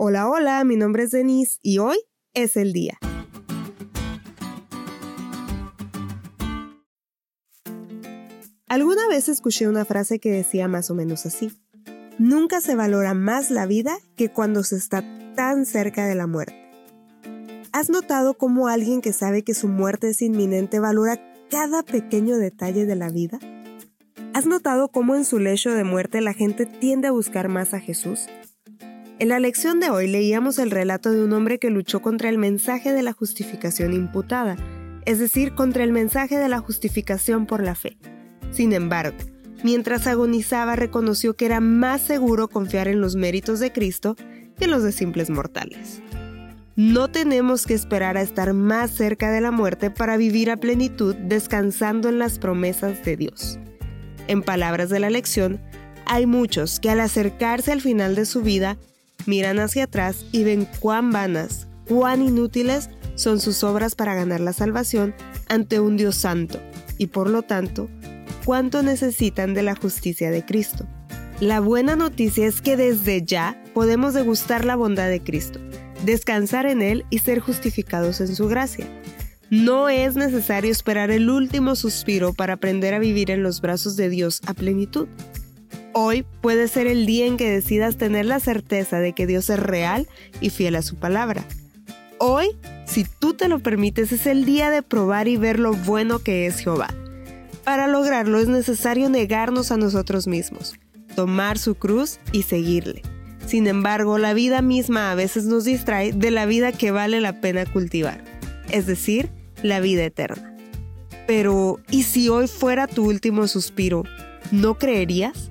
Hola, hola, mi nombre es Denise y hoy es el día. Alguna vez escuché una frase que decía más o menos así. Nunca se valora más la vida que cuando se está tan cerca de la muerte. ¿Has notado cómo alguien que sabe que su muerte es inminente valora cada pequeño detalle de la vida? ¿Has notado cómo en su lecho de muerte la gente tiende a buscar más a Jesús? En la lección de hoy leíamos el relato de un hombre que luchó contra el mensaje de la justificación imputada, es decir, contra el mensaje de la justificación por la fe. Sin embargo, mientras agonizaba reconoció que era más seguro confiar en los méritos de Cristo que en los de simples mortales. No tenemos que esperar a estar más cerca de la muerte para vivir a plenitud descansando en las promesas de Dios. En palabras de la lección, hay muchos que al acercarse al final de su vida miran hacia atrás y ven cuán vanas, cuán inútiles son sus obras para ganar la salvación ante un Dios santo y por lo tanto, cuánto necesitan de la justicia de Cristo. La buena noticia es que desde ya podemos degustar la bondad de Cristo, descansar en Él y ser justificados en su gracia. No es necesario esperar el último suspiro para aprender a vivir en los brazos de Dios a plenitud. Hoy puede ser el día en que decidas tener la certeza de que Dios es real y fiel a su palabra. Hoy, si tú te lo permites, es el día de probar y ver lo bueno que es Jehová. Para lograrlo es necesario negarnos a nosotros mismos, tomar su cruz y seguirle. Sin embargo, la vida misma a veces nos distrae de la vida que vale la pena cultivar, es decir, la vida eterna. Pero, ¿y si hoy fuera tu último suspiro? ¿No creerías?